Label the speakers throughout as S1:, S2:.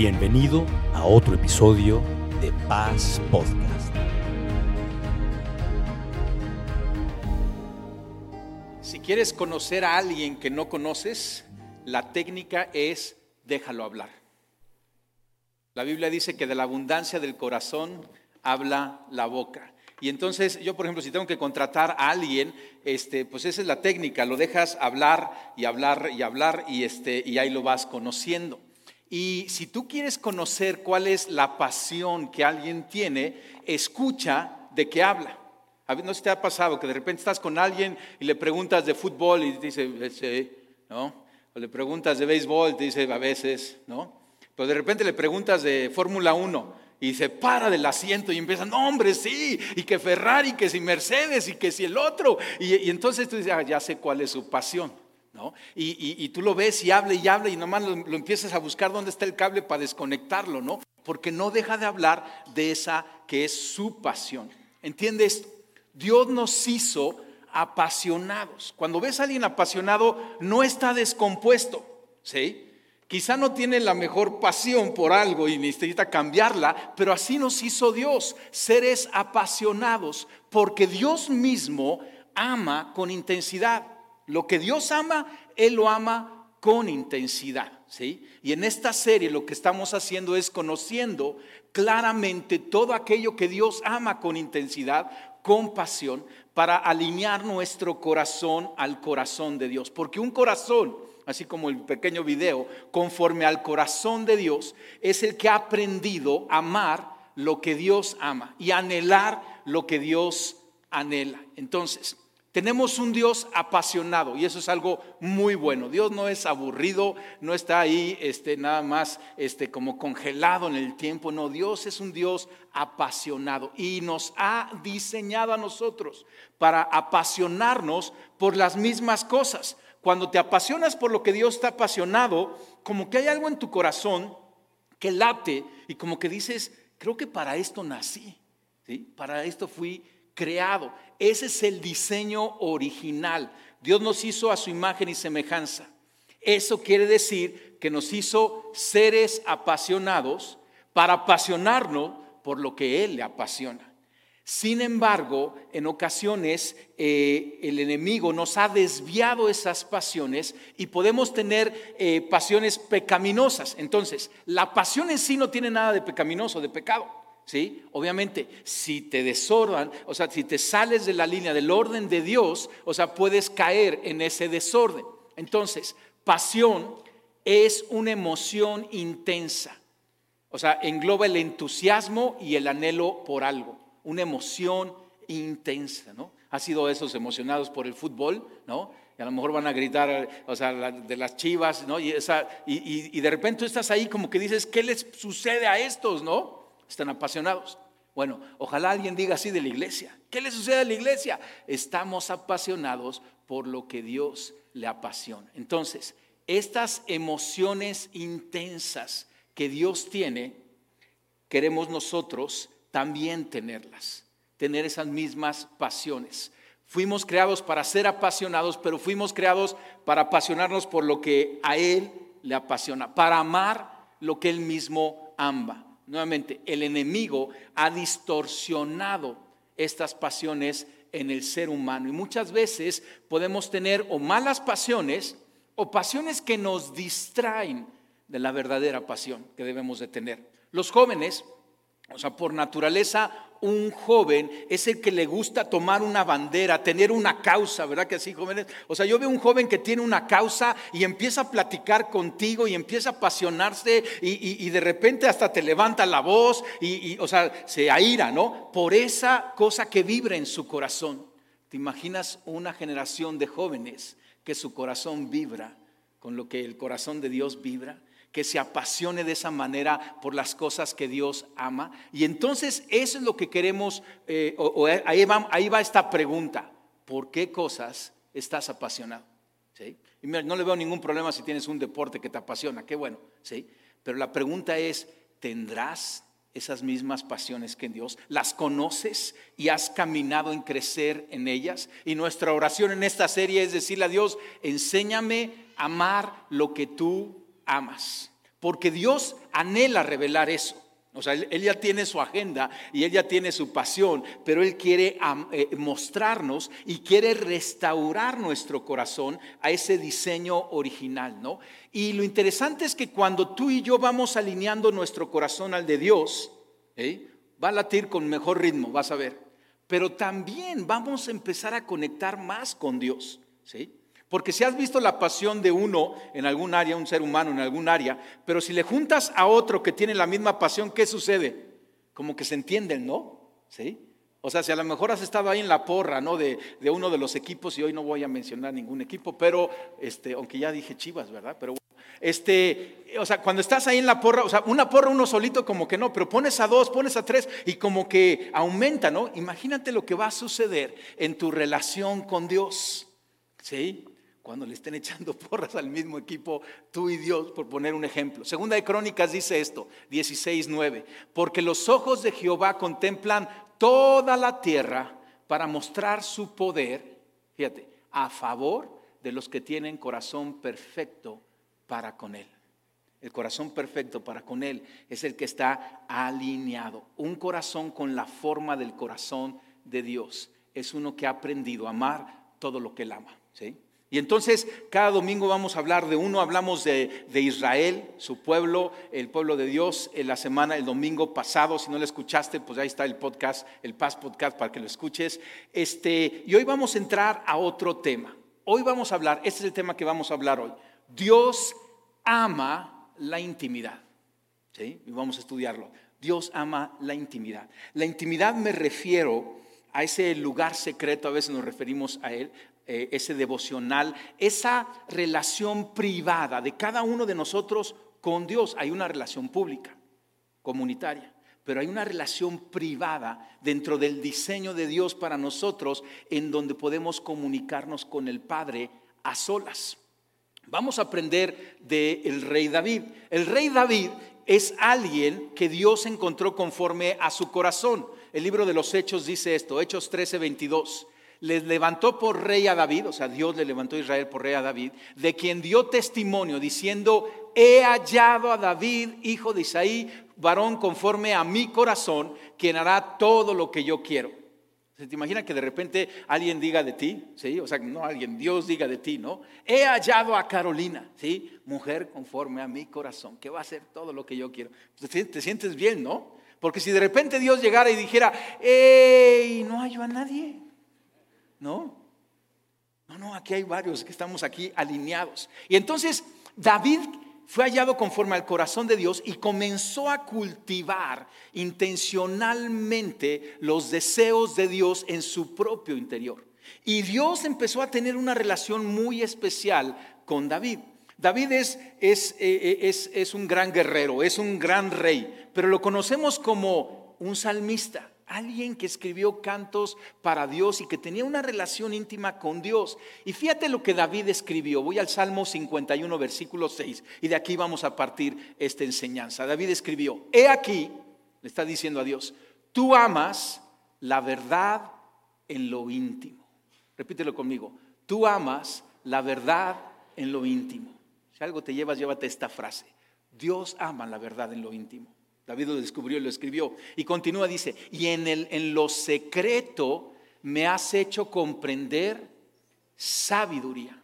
S1: Bienvenido a otro episodio de Paz Podcast.
S2: Si quieres conocer a alguien que no conoces, la técnica es déjalo hablar. La Biblia dice que de la abundancia del corazón habla la boca. Y entonces yo, por ejemplo, si tengo que contratar a alguien, este, pues esa es la técnica, lo dejas hablar y hablar y hablar y, este, y ahí lo vas conociendo. Y si tú quieres conocer cuál es la pasión que alguien tiene, escucha de qué habla. A ver, ¿No te ha pasado que de repente estás con alguien y le preguntas de fútbol y dice, sí, ¿no? O le preguntas de béisbol y te dice, a veces, ¿no? Pero de repente le preguntas de Fórmula 1 y se para del asiento y empieza, no, hombre, sí, y que Ferrari, que si Mercedes, y que si el otro. Y, y entonces tú dices, ah, ya sé cuál es su pasión. Y, tú lo ves y habla y habla y nomás lo, lo, empiezas a buscar dónde está el cable para desconectarlo, ¿no? Porque no deja de hablar de esa que es su pasión. ¿Entiendes? Dios nos hizo apasionados. Cuando ves a alguien apasionado, no está descompuesto, ¿sí? Quizá no tiene la mejor pasión por algo y necesita cambiarla, pero así nos hizo Dios, seres apasionados, porque Dios mismo ama con intensidad. Lo que Dios ama, Él lo ama con intensidad. ¿sí? Y en esta serie lo que estamos haciendo es conociendo claramente todo aquello que Dios ama con intensidad, con pasión, para alinear nuestro corazón al corazón de Dios. Porque un corazón, así como el pequeño video, conforme al corazón de Dios, es el que ha aprendido a amar lo que Dios ama y anhelar lo que Dios anhela. Entonces, tenemos un Dios apasionado y eso es algo muy bueno. Dios no es aburrido, no está ahí este, nada más este, como congelado en el tiempo. No, Dios es un Dios apasionado y nos ha diseñado a nosotros para apasionarnos por las mismas cosas. Cuando te apasionas por lo que Dios está apasionado, como que hay algo en tu corazón que late y como que dices, creo que para esto nací, ¿sí? para esto fui creado. Ese es el diseño original. Dios nos hizo a su imagen y semejanza. Eso quiere decir que nos hizo seres apasionados para apasionarnos por lo que Él le apasiona. Sin embargo, en ocasiones eh, el enemigo nos ha desviado esas pasiones y podemos tener eh, pasiones pecaminosas. Entonces, la pasión en sí no tiene nada de pecaminoso, de pecado. ¿Sí? Obviamente, si te desordan, o sea, si te sales de la línea del orden de Dios, o sea, puedes caer en ese desorden. Entonces, pasión es una emoción intensa. O sea, engloba el entusiasmo y el anhelo por algo, una emoción intensa, ¿no? Ha sido esos emocionados por el fútbol, ¿no? Y a lo mejor van a gritar, o sea, de las chivas, ¿no? Y, esa, y, y de repente estás ahí como que dices, ¿qué les sucede a estos, no? Están apasionados. Bueno, ojalá alguien diga así de la iglesia. ¿Qué le sucede a la iglesia? Estamos apasionados por lo que Dios le apasiona. Entonces, estas emociones intensas que Dios tiene, queremos nosotros también tenerlas, tener esas mismas pasiones. Fuimos creados para ser apasionados, pero fuimos creados para apasionarnos por lo que a Él le apasiona, para amar lo que Él mismo ama nuevamente, el enemigo ha distorsionado estas pasiones en el ser humano. Y muchas veces podemos tener o malas pasiones o pasiones que nos distraen de la verdadera pasión que debemos de tener. Los jóvenes, o sea, por naturaleza un joven es el que le gusta tomar una bandera, tener una causa, ¿verdad que así, jóvenes? O sea, yo veo un joven que tiene una causa y empieza a platicar contigo y empieza a apasionarse y, de repente hasta te levanta la voz y, y, o sea, se aira, ¿no? Por esa cosa que vibra en su corazón. ¿Te imaginas una generación de jóvenes que su corazón vibra con lo que el corazón de Dios vibra? Que se apasione de esa manera por las cosas que Dios ama. Y entonces eso es lo que queremos, eh, ahí, va, ahí, va, esta pregunta, ¿por qué cosas estás apasionado? ¿Sí? Y no le veo ningún problema si tienes un deporte que te apasiona, qué bueno, ¿sí? Pero la pregunta es, ¿tendrás esas mismas pasiones que en Dios? ¿Las conoces y has caminado en crecer en ellas? Y nuestra oración en esta serie es decirle a Dios, enséñame a amar lo que tú amas. porque Dios anhela revelar eso. O sea, él, ya tiene su agenda y él ya tiene su pasión, pero él quiere eh, mostrarnos y quiere restaurar nuestro corazón a ese diseño original, ¿no? Y lo interesante es que cuando tú y yo vamos alineando nuestro corazón al de Dios, ¿eh? va a latir con mejor ritmo, vas a ver. Pero también vamos a empezar a conectar más con Dios, ¿sí? Porque si has visto la pasión de uno en algún área, un ser humano en algún área, pero si le juntas a otro que tiene la misma pasión, ¿qué sucede? Como que se entienden, ¿no? ¿Sí? O sea, si a lo mejor has estado ahí en la porra, ¿no? De, uno de los equipos, y hoy no voy a mencionar ningún equipo, pero, este, aunque ya dije Chivas, ¿verdad? Pero bueno, este, o sea, cuando estás ahí en la porra, o sea, una porra uno solito como que no, pero pones a dos, pones a tres y como que aumenta, ¿no? Imagínate lo que va a suceder en tu relación con Dios, ¿sí? Cuando le estén echando porras al mismo equipo, tú y Dios, por poner un ejemplo. Segunda de Crónicas dice esto, 16.9, porque los ojos de Jehová contemplan toda la tierra para mostrar su poder, fíjate, a favor de los que tienen corazón perfecto para con Él. El corazón perfecto para con Él es el que está alineado. Un corazón con la forma del corazón de Dios es uno que ha aprendido a amar todo lo que Él ama. ¿sí? Y entonces cada domingo vamos a hablar de uno, hablamos de, Israel, su pueblo, el pueblo de Dios, en la semana, el domingo pasado, si no lo escuchaste, pues ahí está el podcast, el Paz Podcast para que lo escuches. Este, y hoy vamos a entrar a otro tema. Hoy vamos a hablar, este es el tema que vamos a hablar hoy. Dios ama la intimidad. ¿Sí? Y vamos a estudiarlo. Dios ama la intimidad. La intimidad me refiero a ese lugar secreto, a veces nos referimos a él, eh, ese devocional, esa relación privada de cada uno de nosotros con Dios. Hay una relación pública, comunitaria, pero hay una relación privada dentro del diseño de Dios para nosotros en donde podemos comunicarnos con el Padre a solas. Vamos a aprender del rey David. El rey David es alguien que Dios encontró conforme a su corazón. El libro de los Hechos dice esto, Hechos 13, 22 les levantó por rey a David, o sea, Dios le levantó a Israel por rey a David, de quien dio testimonio diciendo, he hallado a David, hijo de Isaí, varón conforme a mi corazón, quien hará todo lo que yo quiero. ¿Se te imagina que de repente alguien diga de ti? ¿Sí? O sea, no alguien, Dios diga de ti, ¿no? He hallado a Carolina, ¿sí? Mujer conforme a mi corazón, que va a hacer todo lo que yo quiero. Pues te sientes bien, ¿no? Porque si de repente Dios llegara y dijera, ¡Ey! No hallo a nadie. No, no, no, aquí hay varios que estamos aquí alineados. Y entonces David fue hallado conforme al corazón de Dios y comenzó a cultivar intencionalmente los deseos de Dios en su propio interior. Y Dios empezó a tener una relación muy especial con David. David es, es, eh, es, es un gran guerrero, es un gran rey, pero lo conocemos como un salmista alguien que escribió cantos para Dios y que tenía una relación íntima con Dios. Y fíjate lo que David escribió. Voy al Salmo 51, versículo 6, y de aquí vamos a partir esta enseñanza. David escribió, he aquí, le está diciendo a Dios, tú amas la verdad en lo íntimo. Repítelo conmigo, tú amas la verdad en lo íntimo. Si algo te llevas, llévate esta frase. Dios ama la verdad en lo íntimo. David lo descubrió y lo escribió. Y continúa, dice, y en, el, en lo secreto me has hecho comprender sabiduría.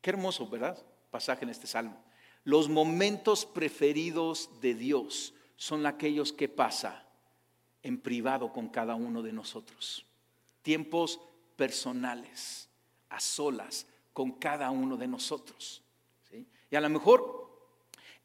S2: Qué hermoso, ¿verdad? Pasaje en este salmo. Los momentos preferidos de Dios son aquellos que pasa en privado con cada uno de nosotros. Tiempos personales, a solas, con cada uno de nosotros. Y a lo mejor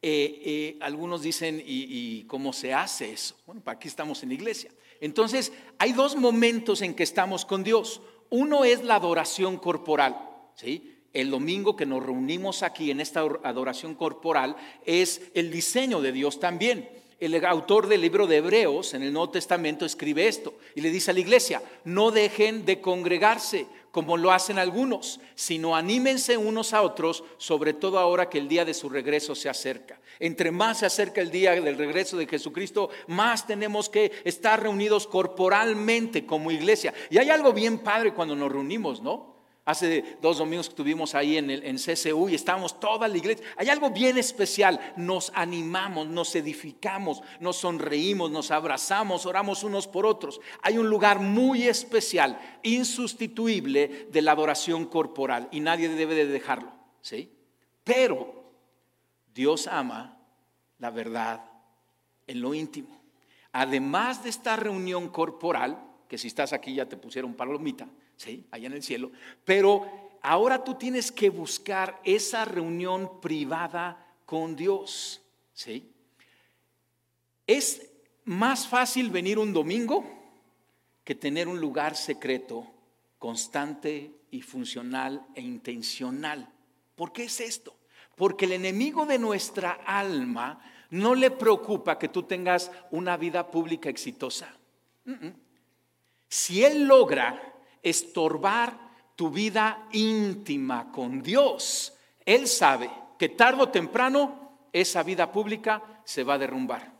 S2: eh, eh, algunos dicen, ¿y, cómo se hace eso? Bueno, aquí estamos en la iglesia. Entonces, hay dos momentos en que estamos con Dios. Uno es la adoración corporal, ¿sí? El domingo que nos reunimos aquí en esta adoración corporal es el diseño de Dios también. El autor del libro de Hebreos en el Nuevo Testamento escribe esto y le dice a la iglesia, no dejen de congregarse como lo hacen algunos, sino anímense unos a otros, sobre todo ahora que el día de su regreso se acerca. Entre más se acerca el día del regreso de Jesucristo, más tenemos que estar reunidos corporalmente como iglesia. Y hay algo bien padre cuando nos reunimos, ¿no? Hace dos domingos que estuvimos ahí en, el, en CCU y estábamos toda la iglesia. Hay algo bien especial. Nos animamos, nos edificamos, nos sonreímos, nos abrazamos, oramos unos por otros. Hay un lugar muy especial, insustituible de la adoración corporal y nadie debe de dejarlo. ¿sí? Pero Dios ama la verdad en lo íntimo. Además de esta reunión corporal, que si estás aquí ya te pusieron palomita, ¿sí? Allá en el cielo. Pero ahora tú tienes que buscar esa reunión privada con Dios, ¿sí? Es más fácil venir un domingo que tener un lugar secreto, constante y funcional e intencional. ¿Por qué es esto? Porque el enemigo de nuestra alma no le preocupa que tú tengas una vida pública exitosa. Si él logra estorbar tu vida íntima con Dios, Él sabe que tarde o temprano esa vida pública se va a derrumbar.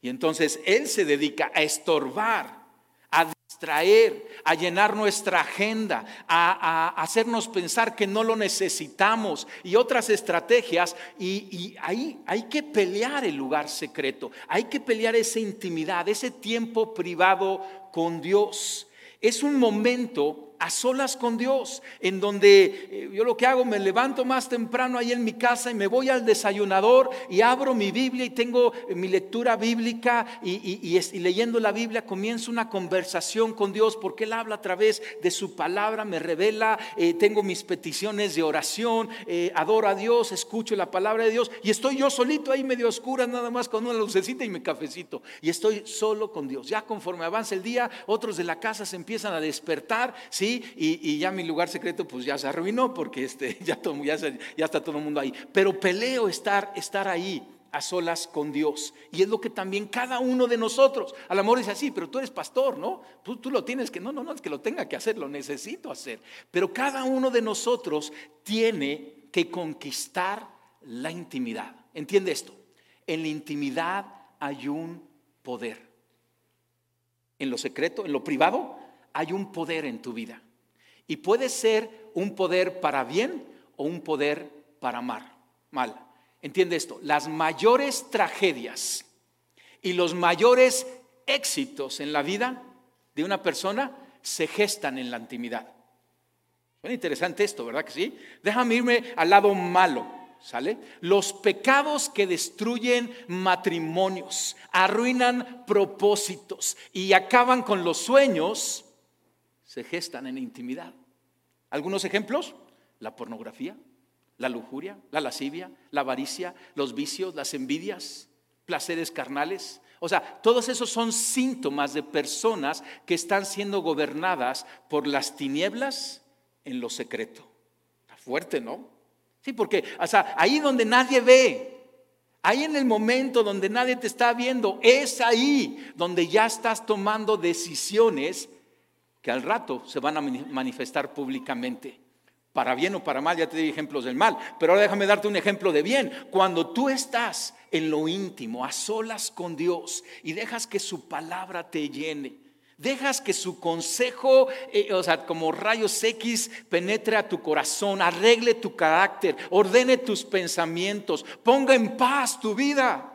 S2: Y entonces Él se dedica a estorbar, a distraer, a llenar nuestra agenda, a, hacernos pensar que no lo necesitamos y otras estrategias. Y, y ahí hay que pelear el lugar secreto, hay que pelear esa intimidad, ese tiempo privado con Dios es un momento a solas con Dios, en donde eh, yo lo que hago, me levanto más temprano ahí en mi casa y me voy al desayunador y abro mi Biblia y tengo eh, mi lectura bíblica y, leyendo la Biblia comienzo una conversación con Dios porque Él habla a través de su palabra, me revela, eh, tengo mis peticiones de oración, adoro a Dios, escucho la palabra de Dios y estoy yo solito ahí medio oscura nada más con una lucecita y mi cafecito y estoy solo con Dios. Ya conforme avanza el día, otros de la casa se empiezan a despertar, ¿sí? Y, ya mi lugar secreto pues ya se arruinó porque este, ya, ya, ya está todo el mundo ahí. Pero peleo estar, estar ahí a solas con Dios. Y es lo que también cada uno de nosotros, al amor dice así, pero tú eres pastor, ¿no? Tú, tú, lo tienes que, no, no, no, es que lo tenga que hacer, lo necesito hacer. Pero cada uno de nosotros tiene que conquistar la intimidad. ¿Entiende esto? En la intimidad hay un poder. En lo secreto, en lo privado, hay un poder en tu vida. Y puede ser un poder para bien o un poder para mal. Entiende esto, las mayores tragedias y los mayores éxitos en la vida de una persona se gestan en la intimidad. Es interesante esto, ¿verdad que sí? Déjame irme al lado malo, ¿sale? Los pecados que destruyen matrimonios, arruinan propósitos y acaban con los sueños se gestan en intimidad. Algunos ejemplos, la pornografía, la lujuria, la lascivia, la avaricia, los vicios, las envidias, placeres carnales. O sea, todos esos son síntomas de personas que están siendo gobernadas por las tinieblas en lo secreto. Está fuerte, ¿no? Sí, porque, o sea, ahí donde nadie ve, ahí en el momento donde nadie te está viendo, es ahí donde ya estás tomando decisiones que al rato se van a manifestar públicamente. Para bien o para mal, ya te di ejemplos del mal, pero ahora déjame darte un ejemplo de bien. Cuando tú estás en lo íntimo, a solas con Dios, y dejas que su palabra te llene, dejas que su consejo, eh, o sea, como rayos X, penetre a tu corazón, arregle tu carácter, ordene tus pensamientos, ponga en paz tu vida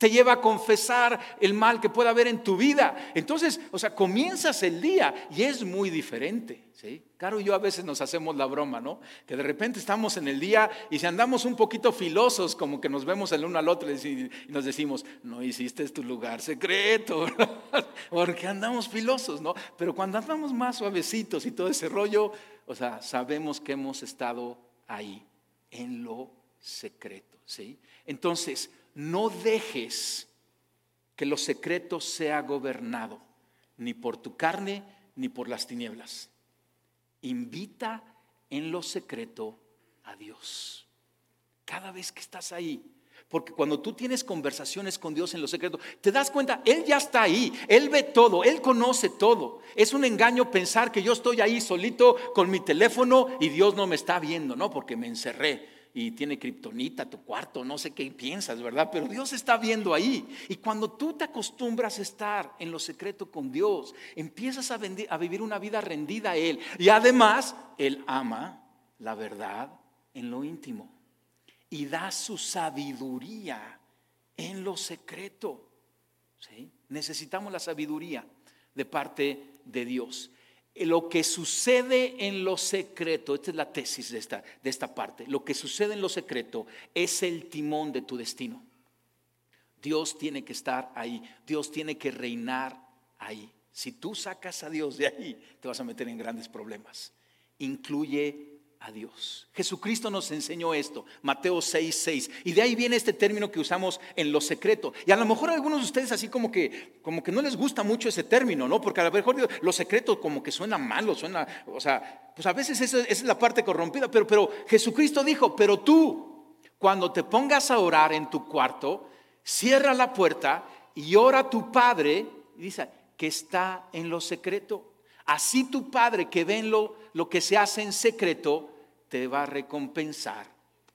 S2: te lleva a confesar el mal que pueda haber en tu vida. Entonces, o sea, comienzas el día y es muy diferente. ¿sí? Caro y yo a veces nos hacemos la broma, ¿no? Que de repente estamos en el día y si andamos un poquito filosos, como que nos vemos el uno al otro y nos decimos, no hiciste tu lugar secreto, porque andamos filosos, ¿no? Pero cuando andamos más suavecitos y todo ese rollo, o sea, sabemos que hemos estado ahí, en lo secreto, ¿sí? Entonces, no dejes que lo secreto sea gobernado ni por tu carne ni por las tinieblas. Invita en lo secreto a Dios. Cada vez que estás ahí, porque cuando tú tienes conversaciones con Dios en lo secreto, te das cuenta, Él ya está ahí, Él ve todo, Él conoce todo. Es un engaño pensar que yo estoy ahí solito con mi teléfono y Dios no me está viendo, ¿no? Porque me encerré y tiene kriptonita tu cuarto, no sé qué piensas, ¿verdad? Pero Dios está viendo ahí. Y cuando tú te acostumbras a estar en lo secreto con Dios, empiezas a, a vivir una vida rendida a Él. Y además, Él ama la verdad en lo íntimo y da su sabiduría en lo secreto. ¿Sí? Necesitamos la sabiduría de parte de Dios. Lo que sucede en lo secreto, esta es la tesis de esta, de esta parte, lo que sucede en lo secreto es el timón de tu destino. Dios tiene que estar ahí, Dios tiene que reinar ahí. Si tú sacas a Dios de ahí, te vas a meter en grandes problemas. Incluye a Dios. Jesucristo nos enseñó esto, Mateo 6, 6. Y de ahí viene este término que usamos en lo secreto. Y a lo mejor a algunos de ustedes así como que, como que no les gusta mucho ese término, ¿no? Porque a lo mejor lo secreto como que suena malo, suena, o sea, pues a veces esa, es la parte corrompida. Pero, pero Jesucristo dijo, pero tú, cuando te pongas a orar en tu cuarto, cierra la puerta y ora a tu Padre, y dice, que está en lo secreto. Así tu Padre que ve lo, lo que se hace en secreto, te va a recompensar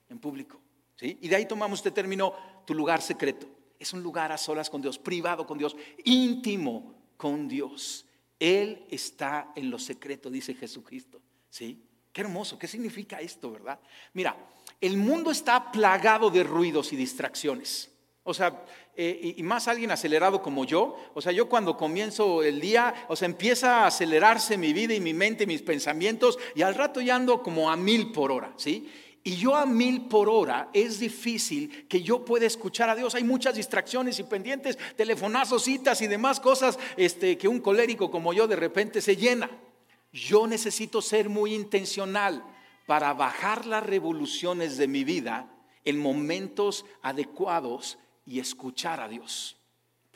S2: en público. ¿sí? Y de ahí tomamos este término, tu lugar secreto. Es un lugar a solas con Dios, privado con Dios, íntimo con Dios. Él está en lo secreto, dice Jesucristo. ¿Sí? Qué hermoso, ¿qué significa esto, verdad? Mira, el mundo está plagado de ruidos y distracciones. O sea, eh, y, más alguien acelerado como yo. O sea, yo cuando comienzo el día, o sea, empieza a acelerarse mi vida y mi mente y mis pensamientos y al rato ya ando como a mil por hora, ¿sí? Y yo a mil por hora es difícil que yo pueda escuchar a Dios. Hay muchas distracciones y pendientes, telefonazos, citas y demás cosas este, que un colérico como yo de repente se llena. Yo necesito ser muy intencional para bajar las revoluciones de mi vida en momentos adecuados y escuchar a Dios.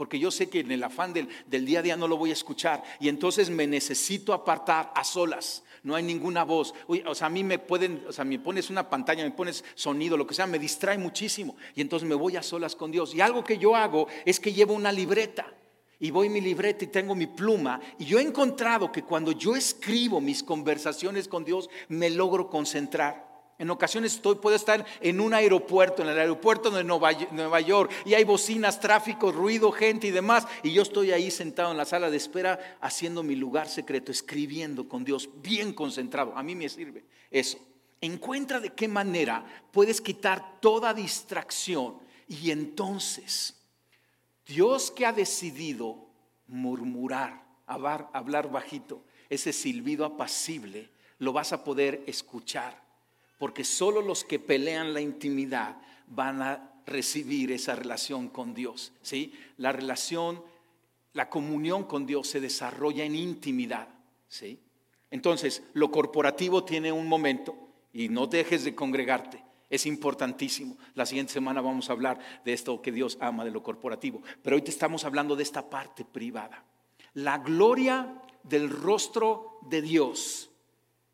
S2: Porque yo sé que en el afán del, día a día no lo voy a escuchar. Y entonces me necesito apartar a solas. No hay ninguna voz. o sea, a mí me pueden, o sea, me pones una pantalla, me pones sonido, lo que sea, me distrae muchísimo. Y entonces me voy a solas con Dios. Y algo que yo hago es que llevo una libreta. Y voy mi libreta y tengo mi pluma. Y yo he encontrado que cuando yo escribo mis conversaciones con Dios, me logro concentrar. En ocasiones estoy, puedo estar en un aeropuerto, en el aeropuerto de Nueva York, y hay bocinas, tráfico, ruido, gente y demás, y yo estoy ahí sentado en la sala de espera haciendo mi lugar secreto, escribiendo con Dios, bien concentrado. A mí me sirve eso. Encuentra de qué manera puedes quitar toda distracción y entonces Dios que ha decidido murmurar, hablar, hablar bajito, ese silbido apacible, lo vas a poder escuchar porque solo los que pelean la intimidad van a recibir esa relación con Dios. ¿sí? La relación, la comunión con Dios se desarrolla en intimidad. ¿sí? Entonces, lo corporativo tiene un momento y no dejes de congregarte. Es importantísimo. La siguiente semana vamos a hablar de esto que Dios ama de lo corporativo. Pero hoy te estamos hablando de esta parte privada. La gloria del rostro de Dios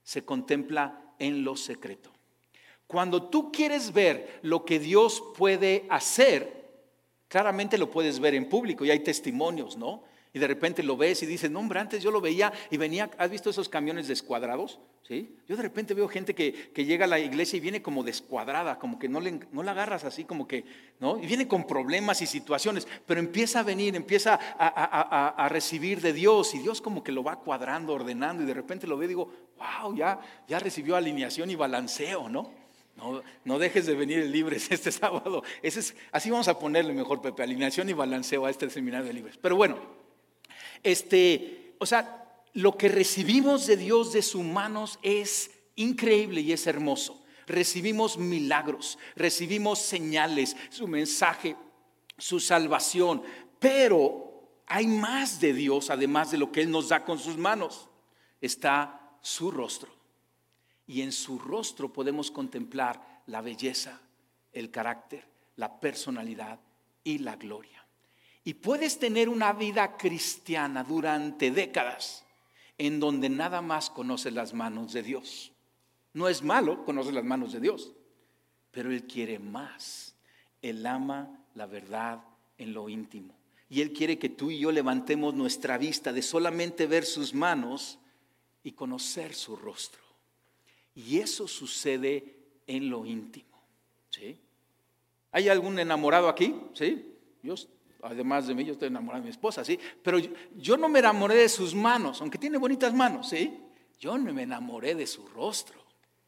S2: se contempla en lo secreto. Cuando tú quieres ver lo que Dios puede hacer, claramente lo puedes ver en público y hay testimonios, ¿no? Y de repente lo ves y dices, no, hombre, antes yo lo veía y venía, ¿has visto esos camiones descuadrados? ¿Sí? Yo de repente veo gente que, llega a la iglesia y viene como descuadrada, como que no, le, no la agarras así, como que, ¿no? Y viene con problemas y situaciones, pero empieza a venir, empieza a, a recibir de Dios y Dios como que lo va cuadrando, ordenando y de repente lo veo y digo, wow, ya, ya recibió alineación y balanceo, ¿no? No, dejes de venir libres este sábado. así vamos a ponerle mejor, Pepe, alineación y balanceo a este seminario de libres. Pero bueno, este, o sea, lo que recibimos de Dios de sus manos es increíble y es hermoso. Recibimos milagros, recibimos señales, su mensaje, su salvación, pero hay más de Dios además de lo que Él nos da con sus manos. Está su rostro y en su rostro podemos contemplar la belleza, el carácter, la personalidad y la gloria. Y puedes tener una vida cristiana durante décadas en donde nada más conoces las manos de Dios. No es malo conocer las manos de Dios, pero Él quiere más. Él ama la verdad en lo íntimo. Y Él quiere que tú y yo levantemos nuestra vista de solamente ver sus manos y conocer su rostro. Y eso sucede en lo íntimo. ¿Sí? ¿Hay algún enamorado aquí? ¿Sí? Yo, además de mí, yo estoy enamorado de mi esposa, ¿sí? Pero yo, no me enamoré de sus manos, aunque tiene bonitas manos, ¿sí? Yo no me enamoré de su rostro.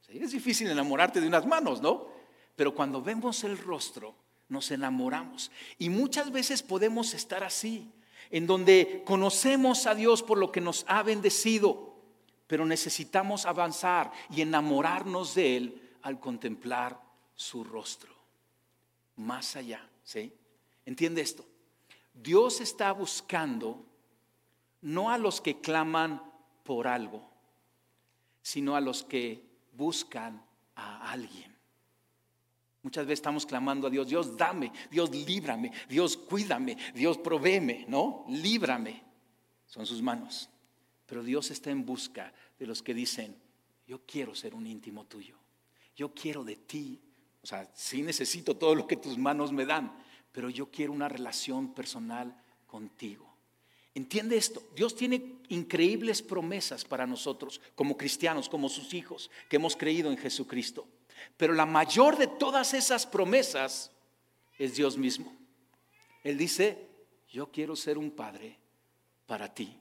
S2: Es difícil enamorarte de unas manos, ¿no? Pero cuando vemos el rostro, nos enamoramos. Y muchas veces podemos estar así, en donde conocemos a Dios por lo que nos ha bendecido, pero necesitamos avanzar y enamorarnos de Él al contemplar su rostro. Más allá, ¿sí? ¿Entiende esto? Dios está buscando no a los que claman por algo, sino a los que buscan a alguien. Muchas veces estamos clamando a Dios, Dios dame, Dios líbrame, Dios cuídame, Dios provéeme, ¿no? Líbrame. Son sus manos. Pero Dios está en busca de los que dicen, yo quiero ser un íntimo tuyo, yo quiero de ti. O sea, sí necesito todo lo que tus manos me dan, pero yo quiero una relación personal contigo. Entiende esto, Dios tiene increíbles promesas para nosotros como cristianos, como sus hijos, que hemos creído en Jesucristo. Pero la mayor de todas esas promesas es Dios mismo. Él dice, yo quiero ser un padre para ti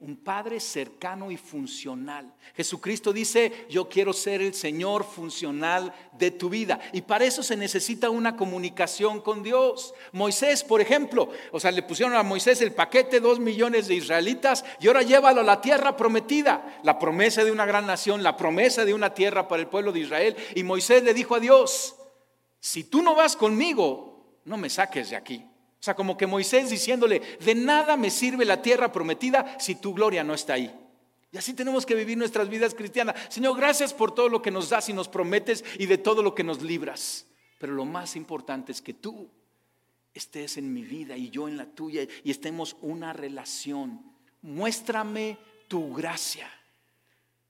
S2: un Padre cercano y funcional. Jesucristo dice, yo quiero ser el Señor funcional de tu vida. Y para eso se necesita una comunicación con Dios. Moisés, por ejemplo, o sea, le pusieron a Moisés el paquete, dos millones de israelitas, y ahora llévalo a la tierra prometida, la promesa de una gran nación, la promesa de una tierra para el pueblo de Israel. Y Moisés le dijo a Dios, si tú no vas conmigo, no me saques de aquí. O sea, como que Moisés diciéndole, de nada me sirve la tierra prometida si tu gloria no está ahí. Y así tenemos que vivir nuestras vidas cristianas. Señor, gracias por todo lo que nos das y nos prometes y de todo lo que nos libras. Pero lo más importante es que tú estés en mi vida y yo en la tuya y estemos una relación. Muéstrame tu gracia.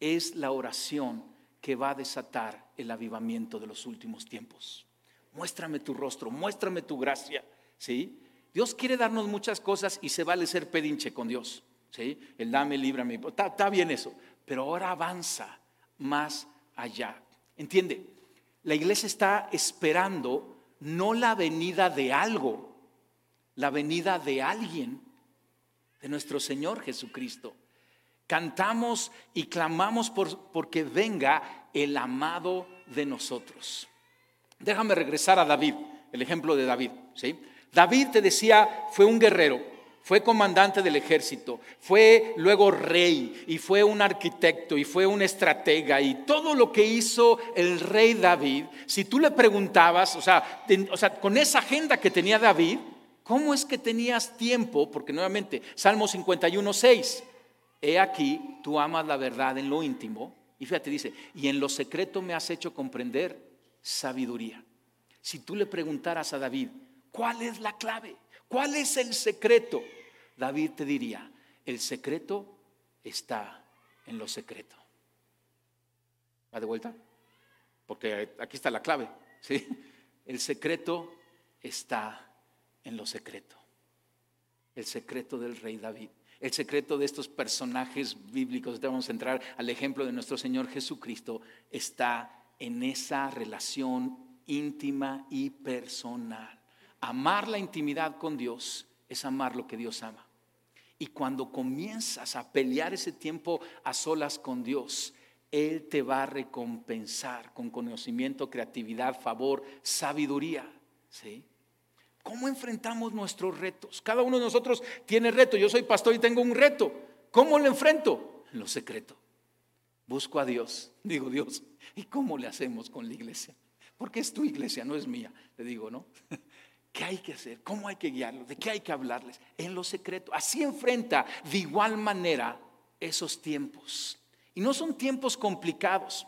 S2: Es la oración que va a desatar el avivamiento de los últimos tiempos. Muéstrame tu rostro, muéstrame tu gracia. ¿Sí? Dios quiere darnos muchas cosas y se vale ser pedinche con Dios, ¿sí? El dame, líbrame, está, está bien eso, pero ahora avanza más allá. ¿Entiende? La iglesia está esperando no la venida de algo, la venida de alguien, de nuestro Señor Jesucristo. Cantamos y clamamos por, porque venga el amado de nosotros. Déjame regresar a David, el ejemplo de David, ¿sí? David, te decía, fue un guerrero, fue comandante del ejército, fue luego rey y fue un arquitecto y fue un estratega y todo lo que hizo el rey David, si tú le preguntabas, o sea, o sea, con esa agenda que tenía David, ¿cómo es que tenías tiempo? Porque nuevamente, Salmo 51, 6, he aquí, tú amas la verdad en lo íntimo y fíjate, dice, y en lo secreto me has hecho comprender sabiduría. Si tú le preguntaras a David, ¿Cuál es la clave? ¿Cuál es el secreto? David te diría, el secreto está en lo secreto. ¿Va de vuelta? Porque aquí está la clave. ¿sí? El secreto está en lo secreto. El secreto del rey David. El secreto de estos personajes bíblicos, vamos a entrar al ejemplo de nuestro Señor Jesucristo, está en esa relación íntima y personal. Amar la intimidad con Dios es amar lo que Dios ama. Y cuando comienzas a pelear ese tiempo a solas con Dios, Él te va a recompensar con conocimiento, creatividad, favor, sabiduría. ¿Sí? ¿Cómo enfrentamos nuestros retos? Cada uno de nosotros tiene reto. Yo soy pastor y tengo un reto. ¿Cómo lo enfrento? En lo secreto. Busco a Dios. Digo, Dios, ¿y cómo le hacemos con la iglesia? Porque es tu iglesia, no es mía. Le digo, ¿no? ¿Qué hay que hacer? ¿Cómo hay que guiarlos? ¿De qué hay que hablarles? En lo secreto. Así enfrenta de igual manera esos tiempos. Y no son tiempos complicados.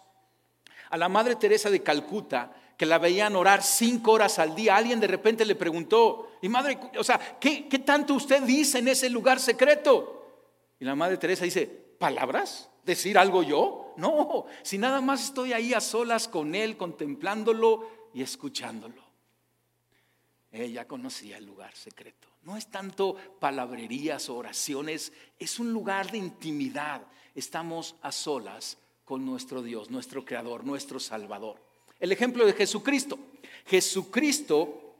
S2: A la Madre Teresa de Calcuta, que la veían orar cinco horas al día, alguien de repente le preguntó, y Madre, o sea, ¿qué, qué tanto usted dice en ese lugar secreto? Y la Madre Teresa dice, ¿palabras? ¿Decir algo yo? No, si nada más estoy ahí a solas con Él, contemplándolo y escuchándolo. Ella conocía el lugar secreto. No es tanto palabrerías o oraciones, es un lugar de intimidad. Estamos a solas con nuestro Dios, nuestro Creador, nuestro Salvador. El ejemplo de Jesucristo. Jesucristo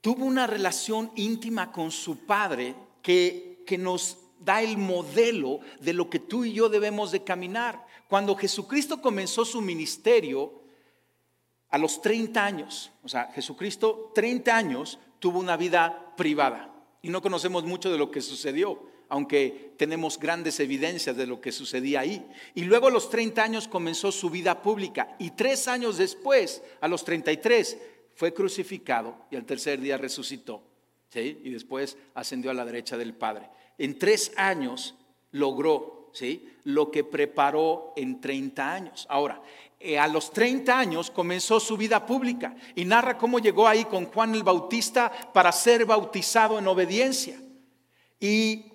S2: tuvo una relación íntima con su Padre que, que nos da el modelo de lo que tú y yo debemos de caminar. Cuando Jesucristo comenzó su ministerio a los 30 años, o sea, Jesucristo 30 años tuvo una vida privada y no conocemos mucho de lo que sucedió, aunque tenemos grandes evidencias de lo que sucedía ahí. Y luego a los 30 años comenzó su vida pública y tres años después, a los 33, fue crucificado y al tercer día resucitó. ¿sí? Y después ascendió a la derecha del Padre en tres años logró ¿sí? lo que preparó en 30 años. Ahora, eh, a los 30 años comenzó su vida pública y narra cómo llegó ahí con Juan el Bautista para ser bautizado en obediencia. Y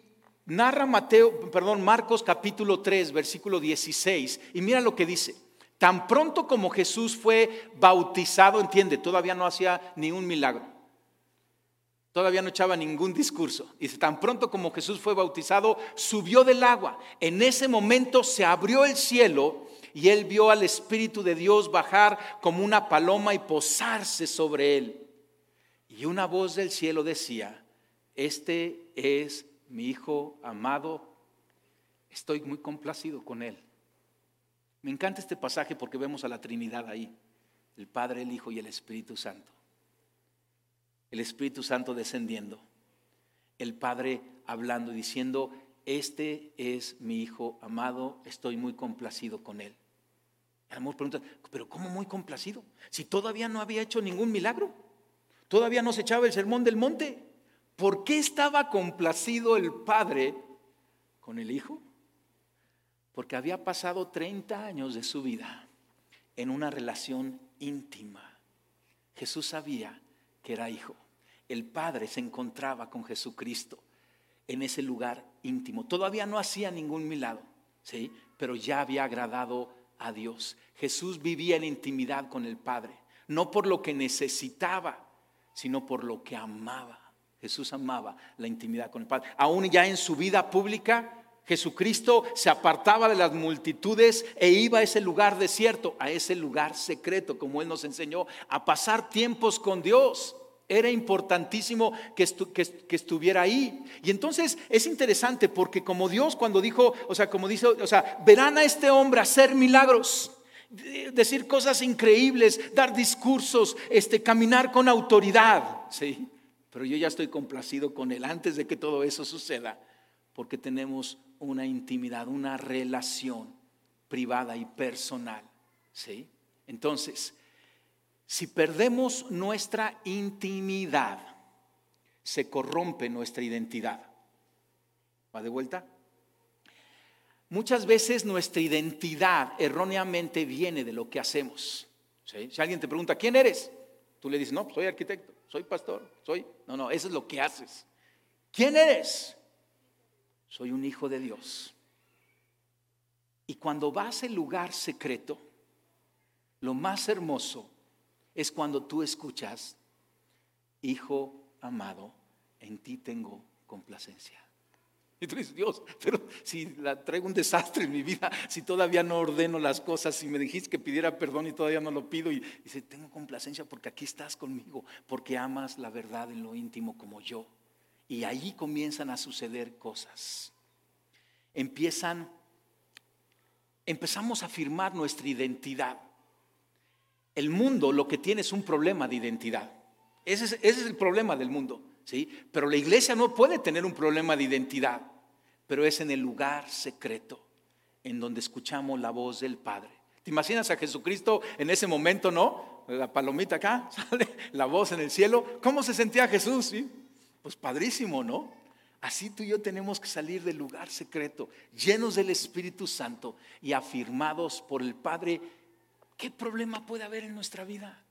S2: narra Mateo, perdón, Marcos capítulo 3, versículo 16, y mira lo que dice. Tan pronto como Jesús fue bautizado, entiende, todavía no hacía ni un milagro. Todavía no echaba ningún discurso. Y tan pronto como Jesús fue bautizado, subió del agua. En ese momento se abrió el cielo y él vio al Espíritu de Dios bajar como una paloma y posarse sobre él. Y una voz del cielo decía, este es mi Hijo amado, estoy muy complacido con él. Me encanta este pasaje porque vemos a la Trinidad ahí, el Padre, el Hijo y el Espíritu Santo el Espíritu Santo descendiendo, el Padre hablando y diciendo, este es mi Hijo amado, estoy muy complacido con él. Y pregunta, pero ¿cómo muy complacido? Si todavía no había hecho ningún milagro, todavía no se echaba el sermón del monte. ¿Por qué estaba complacido el Padre con el Hijo? Porque había pasado 30 años de su vida en una relación íntima. Jesús sabía que era hijo. El Padre se encontraba con Jesucristo en ese lugar íntimo. Todavía no hacía ningún milagro, ¿sí? pero ya había agradado a Dios. Jesús vivía en intimidad con el Padre, no por lo que necesitaba, sino por lo que amaba. Jesús amaba la intimidad con el Padre. Aún ya en su vida pública, Jesucristo se apartaba de las multitudes e iba a ese lugar desierto, a ese lugar secreto, como Él nos enseñó, a pasar tiempos con Dios. Era importantísimo que, estuviera ahí. Y entonces es interesante porque como Dios cuando dijo, o sea, como dice, o sea, verán a este hombre hacer milagros, decir cosas increíbles, dar discursos, este, caminar con autoridad, ¿sí? Pero yo ya estoy complacido con él antes de que todo eso suceda, porque tenemos una intimidad, una relación privada y personal, ¿sí? Entonces, si perdemos nuestra intimidad, se corrompe nuestra identidad. ¿Va de vuelta? Muchas veces nuestra identidad erróneamente viene de lo que hacemos. Si alguien te pregunta, ¿quién eres? Tú le dices, no, soy arquitecto, soy pastor, soy... No, no, eso es lo que haces. ¿Quién eres? Soy un hijo de Dios. Y cuando vas al lugar secreto, lo más hermoso es cuando tú escuchas, Hijo amado, en ti tengo complacencia. Y tú dices, Dios, pero si traigo un desastre en mi vida, si todavía no ordeno las cosas, si me dijiste que pidiera perdón y todavía no lo pido, y dice, tengo complacencia porque aquí estás conmigo, porque amas la verdad en lo íntimo como yo. Y ahí comienzan a suceder cosas. Empiezan, empezamos a afirmar nuestra identidad. El mundo lo que tiene es un problema de identidad. Ese es, el problema del mundo. ¿sí? Pero la iglesia no puede tener un problema de identidad, pero es en el lugar secreto, en donde escuchamos la voz del Padre. ¿Te imaginas a Jesucristo en ese momento, no? La palomita acá, sale la voz en el cielo. ¿Cómo se sentía Jesús? ¿sí? Pues padrísimo, ¿no? Así tú y yo tenemos que salir del lugar secreto, llenos del Espíritu Santo y afirmados por el Padre ¿Qué problema puede haber en nuestra vida?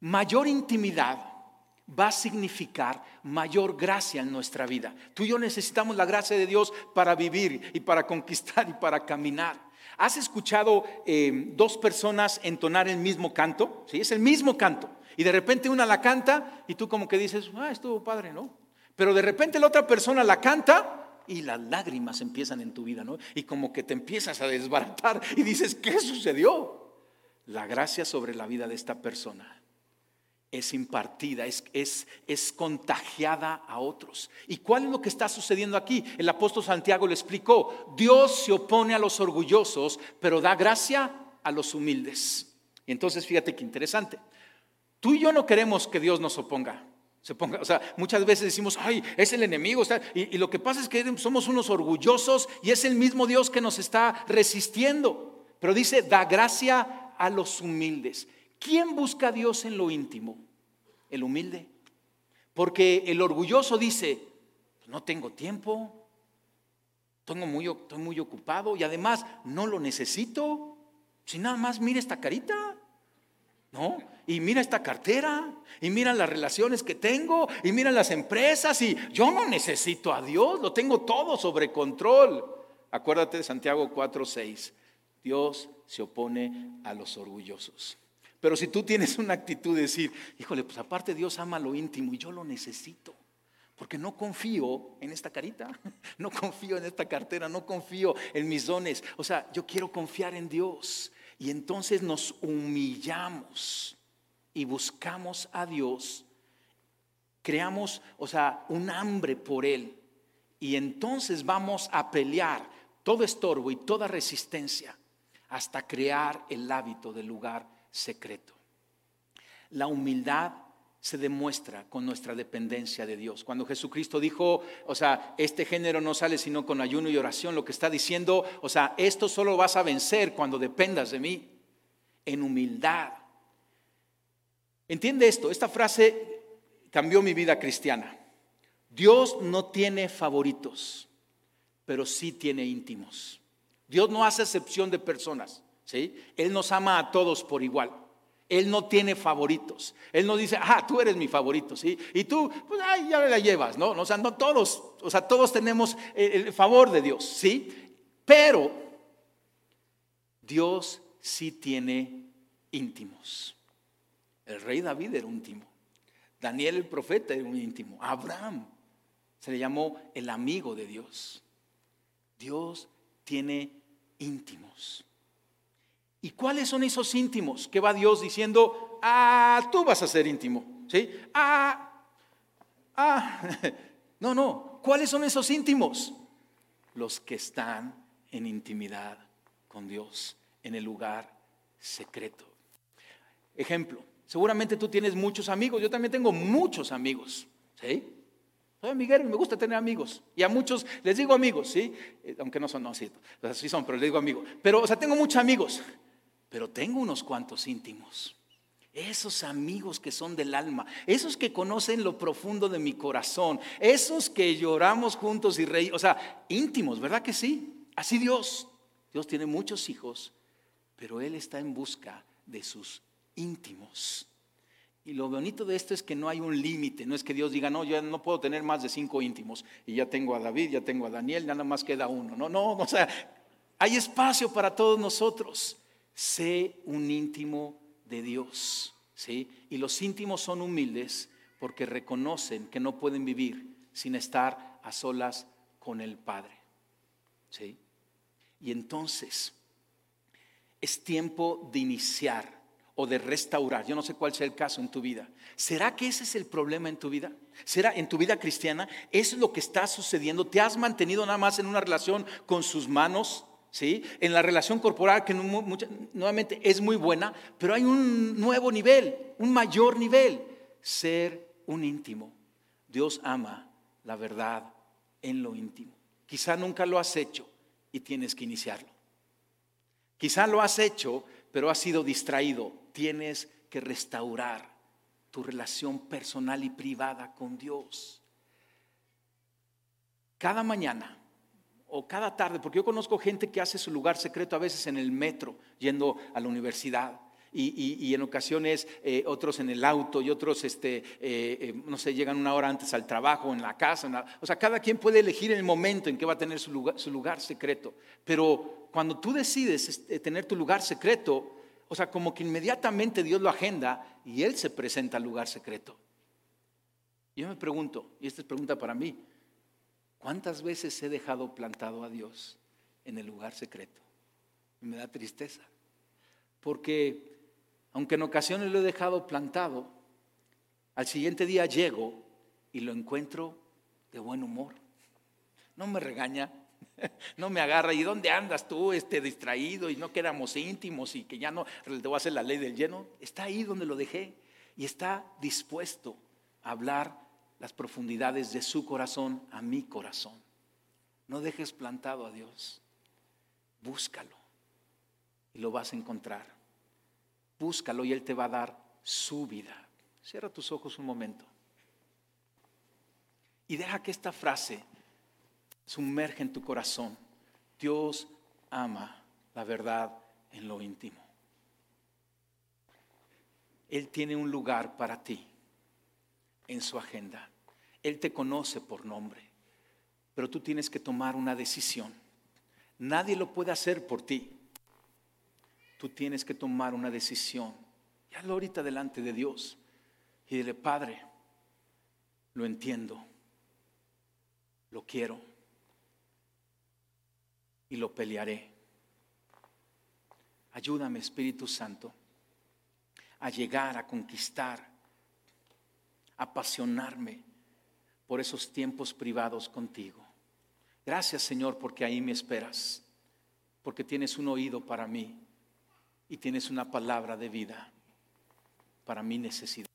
S2: Mayor intimidad va a significar mayor gracia en nuestra vida. Tú y yo necesitamos la gracia de Dios para vivir y para conquistar y para caminar. ¿Has escuchado eh, dos personas entonar el mismo canto? Sí, es el mismo canto. Y de repente una la canta y tú como que dices, ah, estuvo padre, ¿no? Pero de repente la otra persona la canta y las lágrimas empiezan en tu vida, ¿no? Y como que te empiezas a desbaratar y dices, ¿qué sucedió? la gracia sobre la vida de esta persona es impartida, es, es, es, contagiada a otros. ¿Y cuál es lo que está sucediendo aquí? El apóstol Santiago le explicó, Dios se opone a los orgullosos, pero da gracia a los humildes. Entonces fíjate qué interesante. Tú y yo no queremos que Dios nos oponga. Se ponga, o sea, muchas veces decimos, ay, es el enemigo. y, y lo que pasa es que somos unos orgullosos y es el mismo Dios que nos está resistiendo. Pero dice, da gracia a los humildes. ¿Quién busca a Dios en lo íntimo? El humilde. Porque el orgulloso dice, no tengo tiempo, estoy muy, estoy muy ocupado y además no lo necesito. Si nada más mira esta carita, ¿no? Y mira esta cartera, y mira las relaciones que tengo, y mira las empresas, y yo no necesito a Dios, lo tengo todo sobre control. Acuérdate de Santiago 4:6. Dios se opone a los orgullosos. Pero si tú tienes una actitud de decir, híjole, pues aparte Dios ama lo íntimo y yo lo necesito, porque no confío en esta carita, no confío en esta cartera, no confío en mis dones. O sea, yo quiero confiar en Dios. Y entonces nos humillamos y buscamos a Dios, creamos, o sea, un hambre por Él. Y entonces vamos a pelear todo estorbo y toda resistencia hasta crear el hábito del lugar secreto. La humildad se demuestra con nuestra dependencia de Dios. Cuando Jesucristo dijo, o sea, este género no sale sino con ayuno y oración, lo que está diciendo, o sea, esto solo vas a vencer cuando dependas de mí, en humildad. Entiende esto, esta frase cambió mi vida cristiana. Dios no tiene favoritos, pero sí tiene íntimos. Dios no hace excepción de personas. Él nos ama a todos por igual. Él no tiene favoritos. Él no dice, ah, tú eres mi favorito, ¿sí? Y tú, pues, ay, ya la llevas, ¿no? O sea, no todos, o sea, todos tenemos el favor de Dios, ¿sí? Pero Dios sí tiene íntimos. El rey David era íntimo. Daniel el profeta era un íntimo. Abraham se le llamó el amigo de Dios. Dios tiene íntimos. ¿Y cuáles son esos íntimos que va Dios diciendo, ah, tú vas a ser íntimo? ¿Sí? Ah, ah, no, no. ¿Cuáles son esos íntimos? Los que están en intimidad con Dios, en el lugar secreto. Ejemplo, seguramente tú tienes muchos amigos, yo también tengo muchos amigos, ¿sí? Soy amiguero y me gusta tener amigos. Y a muchos les digo amigos, ¿sí? Eh, aunque no son, no, sí, sí son, pero les digo amigos. Pero, o sea, tengo muchos amigos pero tengo unos cuantos íntimos. Esos amigos que son del alma, esos que conocen lo profundo de mi corazón, esos que lloramos juntos y reímos, o sea, íntimos, ¿verdad que sí? Así Dios. Dios tiene muchos hijos, pero Él está en busca de sus íntimos. Y lo bonito de esto es que no hay un límite, no es que Dios diga, no, yo no puedo tener más de cinco íntimos, y ya tengo a David, ya tengo a Daniel, nada más queda uno. No, no, o sea, hay espacio para todos nosotros sé un íntimo de Dios. ¿sí? Y los íntimos son humildes porque reconocen que no pueden vivir sin estar a solas con el Padre. ¿sí? Y entonces es tiempo de iniciar o de restaurar. Yo no sé cuál sea el caso en tu vida. ¿Será que ese es el problema en tu vida? ¿Será en tu vida cristiana? ¿Eso es lo que está sucediendo? ¿Te has mantenido nada más en una relación con sus manos? ¿Sí? En la relación corporal, que nuevamente es muy buena, pero hay un nuevo nivel, un mayor nivel, ser un íntimo. Dios ama la verdad en lo íntimo. Quizá nunca lo has hecho y tienes que iniciarlo. Quizá lo has hecho, pero has sido distraído. Tienes que restaurar tu relación personal y privada con Dios. Cada mañana o cada tarde, porque yo conozco gente que hace su lugar secreto a veces en el metro, yendo a la universidad. Y, en ocasiones eh, otros en el auto y otros, este, eh, eh, no sé, llegan una hora antes al trabajo, en la casa. o sea, cada quien puede elegir el momento en que va a tener su lugar, su lugar secreto. Pero cuando tú decides este, tener tu lugar secreto, o sea, como que inmediatamente Dios lo agenda y Él se presenta al lugar secreto. Yo me pregunto, y esta es pregunta para mí, ¿Cuántas veces he dejado plantado a Dios en el lugar secreto? Me da tristeza. Porque aunque en ocasiones lo he dejado plantado, al siguiente día llego y lo encuentro de buen humor. No me regaña, no me agarra. ¿Y dónde andas tú, este distraído? Y no que éramos íntimos y que ya no te voy a hacer la ley del lleno. Está ahí donde lo dejé y está dispuesto a hablar las profundidades de su corazón a mi corazón. No dejes plantado a Dios. Búscalo y lo vas a encontrar. Búscalo y Él te va a dar su vida. Cierra tus ojos un momento. Y deja que esta frase sumerge en tu corazón. Dios ama la verdad en lo íntimo. Él tiene un lugar para ti en su agenda. Él te conoce por nombre, pero tú tienes que tomar una decisión. Nadie lo puede hacer por ti. Tú tienes que tomar una decisión. Y hazlo ahorita delante de Dios. Y dile, Padre, lo entiendo lo quiero y lo pelearé. Ayúdame, Espíritu Santo, a llegar a conquistar, apasionarme por esos tiempos privados contigo. Gracias, Señor, porque ahí me esperas, porque tienes un oído para mí y tienes una palabra de vida para mi necesidad.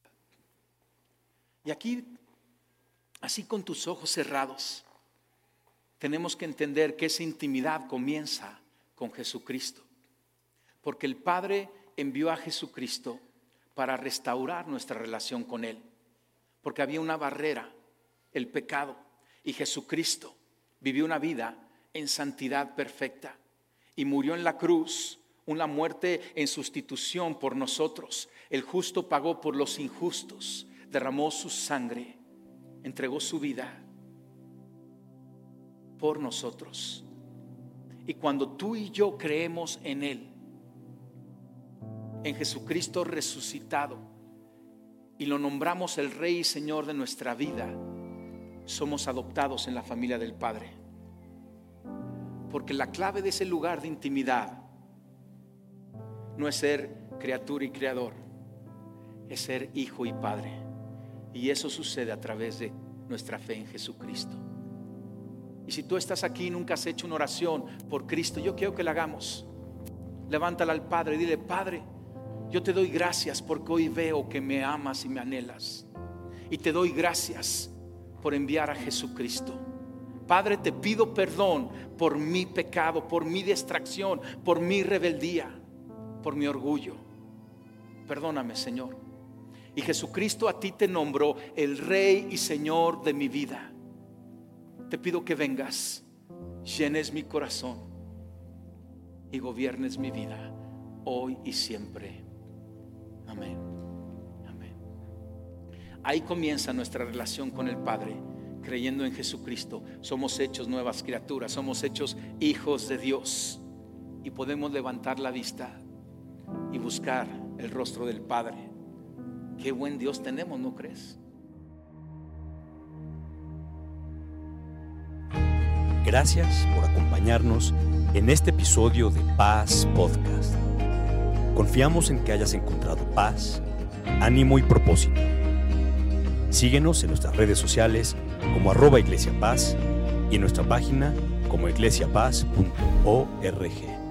S2: Y aquí así con tus ojos cerrados, tenemos que entender que esa intimidad comienza con Jesucristo. Porque el Padre envió a Jesucristo para restaurar nuestra relación con Él. Porque había una barrera, el pecado. Y Jesucristo vivió una vida en santidad perfecta. Y murió en la cruz, una muerte en sustitución por nosotros. El justo pagó por los injustos, derramó su sangre entregó su vida por nosotros. Y cuando tú y yo creemos en Él, en Jesucristo resucitado, y lo nombramos el Rey y Señor de nuestra vida, somos adoptados en la familia del Padre. Porque la clave de ese lugar de intimidad no es ser criatura y creador, es ser hijo y padre. Y eso sucede a través de nuestra fe en Jesucristo. Y si tú estás aquí y nunca has hecho una oración por Cristo, yo quiero que la hagamos. Levántala al Padre y dile, Padre, yo te doy gracias porque hoy veo que me amas y me anhelas. Y te doy gracias por enviar a Jesucristo. Padre, te pido perdón por mi pecado, por mi distracción, por mi rebeldía, por mi orgullo. Perdóname, Señor. Y Jesucristo a ti te nombró el Rey y Señor de mi vida. Te pido que vengas, llenes mi corazón y gobiernes mi vida hoy y siempre. Amén. Amén. Ahí comienza nuestra relación con el Padre, creyendo en Jesucristo. Somos hechos nuevas criaturas, somos hechos hijos de Dios. Y podemos levantar la vista y buscar el rostro del Padre Qué buen Dios tenemos, ¿no crees?
S1: Gracias por acompañarnos en este episodio de Paz Podcast. Confiamos en que hayas encontrado paz, ánimo y propósito. Síguenos en nuestras redes sociales como arroba Iglesia Paz y en nuestra página como iglesiapaz.org.